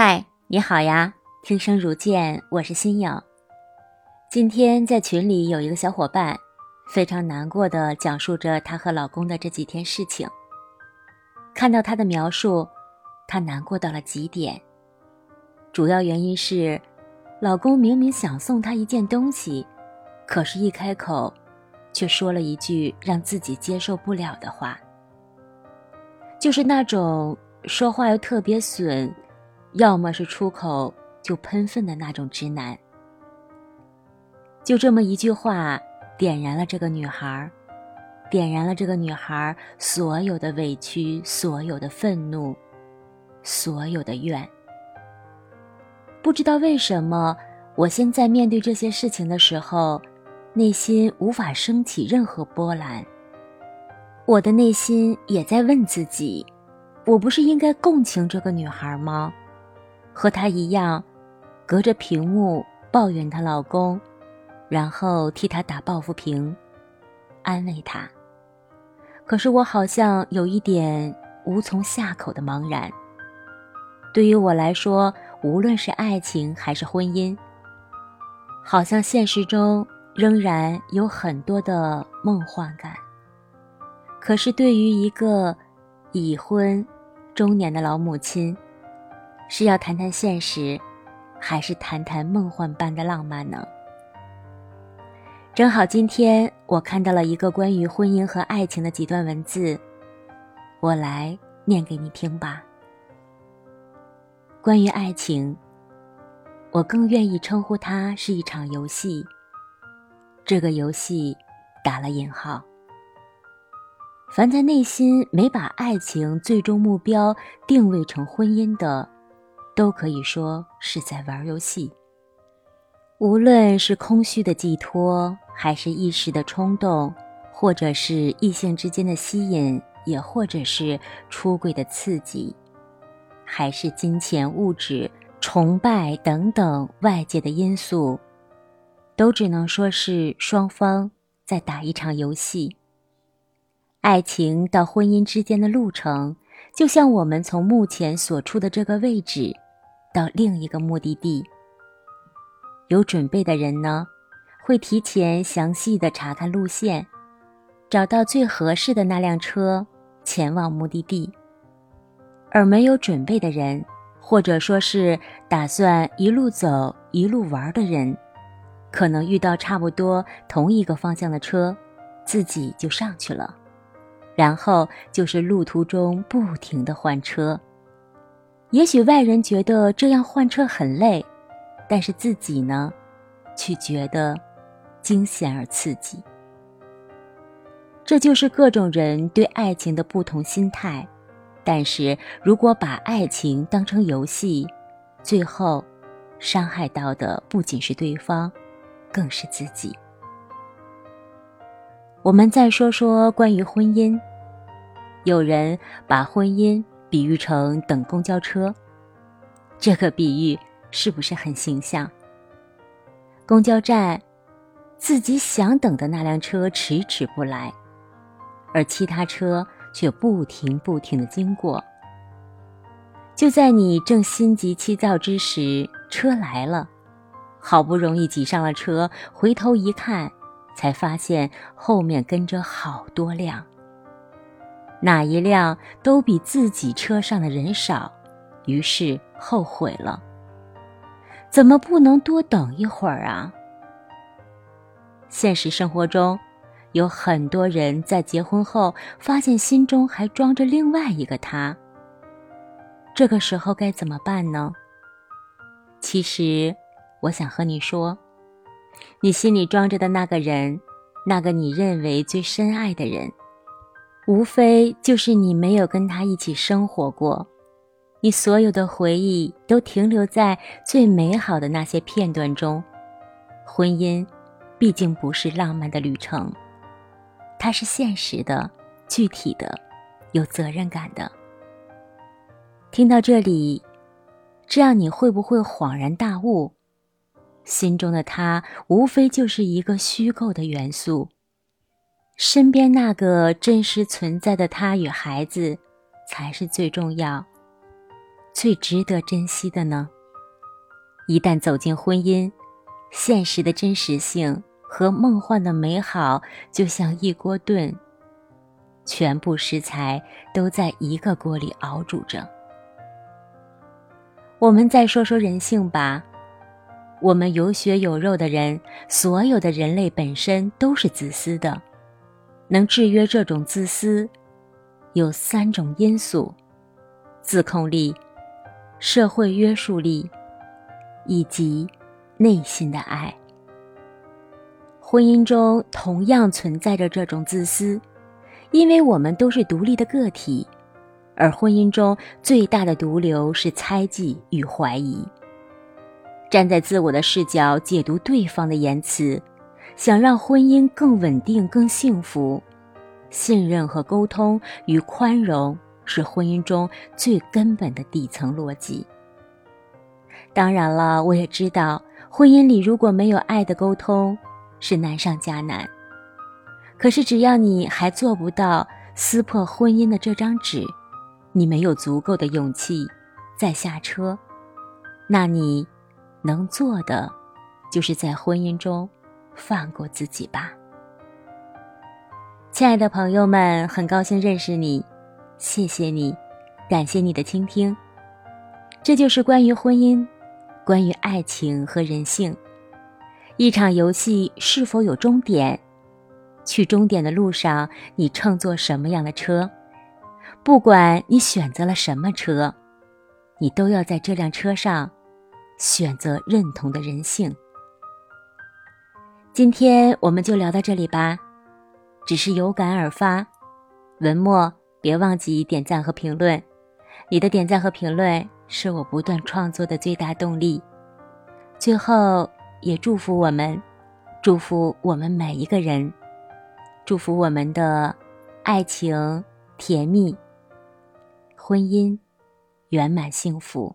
嗨，你好呀！听声如见，我是新颖。今天在群里有一个小伙伴，非常难过的讲述着她和老公的这几天事情。看到她的描述，她难过到了极点。主要原因是，老公明明想送她一件东西，可是一开口，却说了一句让自己接受不了的话，就是那种说话又特别损。要么是出口就喷粪的那种直男，就这么一句话，点燃了这个女孩，点燃了这个女孩所有的委屈、所有的愤怒、所有的怨。不知道为什么，我现在面对这些事情的时候，内心无法升起任何波澜。我的内心也在问自己：我不是应该共情这个女孩吗？和她一样，隔着屏幕抱怨她老公，然后替她打抱不平，安慰她。可是我好像有一点无从下口的茫然。对于我来说，无论是爱情还是婚姻，好像现实中仍然有很多的梦幻感。可是对于一个已婚、中年的老母亲，是要谈谈现实，还是谈谈梦幻般的浪漫呢？正好今天我看到了一个关于婚姻和爱情的几段文字，我来念给你听吧。关于爱情，我更愿意称呼它是一场游戏。这个游戏打了引号。凡在内心没把爱情最终目标定位成婚姻的，都可以说是在玩游戏。无论是空虚的寄托，还是一时的冲动，或者是异性之间的吸引，也或者是出轨的刺激，还是金钱、物质、崇拜等等外界的因素，都只能说是双方在打一场游戏。爱情到婚姻之间的路程，就像我们从目前所处的这个位置。到另一个目的地，有准备的人呢，会提前详细的查看路线，找到最合适的那辆车，前往目的地。而没有准备的人，或者说是打算一路走一路玩的人，可能遇到差不多同一个方向的车，自己就上去了，然后就是路途中不停的换车。也许外人觉得这样换车很累，但是自己呢，却觉得惊险而刺激。这就是各种人对爱情的不同心态。但是如果把爱情当成游戏，最后伤害到的不仅是对方，更是自己。我们再说说关于婚姻，有人把婚姻。比喻成等公交车，这个比喻是不是很形象？公交站，自己想等的那辆车迟迟不来，而其他车却不停不停的经过。就在你正心急气躁之时，车来了，好不容易挤上了车，回头一看，才发现后面跟着好多辆。哪一辆都比自己车上的人少，于是后悔了。怎么不能多等一会儿啊？现实生活中，有很多人在结婚后发现心中还装着另外一个他。这个时候该怎么办呢？其实，我想和你说，你心里装着的那个人，那个你认为最深爱的人。无非就是你没有跟他一起生活过，你所有的回忆都停留在最美好的那些片段中。婚姻，毕竟不是浪漫的旅程，它是现实的、具体的、有责任感的。听到这里，这样你会不会恍然大悟？心中的他，无非就是一个虚构的元素。身边那个真实存在的他与孩子，才是最重要、最值得珍惜的呢？一旦走进婚姻，现实的真实性和梦幻的美好就像一锅炖，全部食材都在一个锅里熬煮着。我们再说说人性吧。我们有血有肉的人，所有的人类本身都是自私的。能制约这种自私，有三种因素：自控力、社会约束力，以及内心的爱。婚姻中同样存在着这种自私，因为我们都是独立的个体，而婚姻中最大的毒瘤是猜忌与怀疑。站在自我的视角解读对方的言辞，想让婚姻更稳定、更幸福，信任和沟通与宽容是婚姻中最根本的底层逻辑。当然了，我也知道婚姻里如果没有爱的沟通是难上加难。可是只要你还做不到撕破婚姻的这张纸，你没有足够的勇气再下车，那你。能做的，就是在婚姻中放过自己吧。亲爱的朋友们，很高兴认识你，谢谢你，感谢你的倾听。这就是关于婚姻，关于爱情和人性。一场游戏是否有终点？去终点的路上，你乘坐什么样的车？不管你选择了什么车，你都要在这辆车上。选择认同的人性。今天我们就聊到这里吧，只是有感而发。文末别忘记点赞和评论，你的点赞和评论是我不断创作的最大动力。最后，也祝福我们，祝福我们每一个人，祝福我们的爱情甜蜜，婚姻圆满幸福。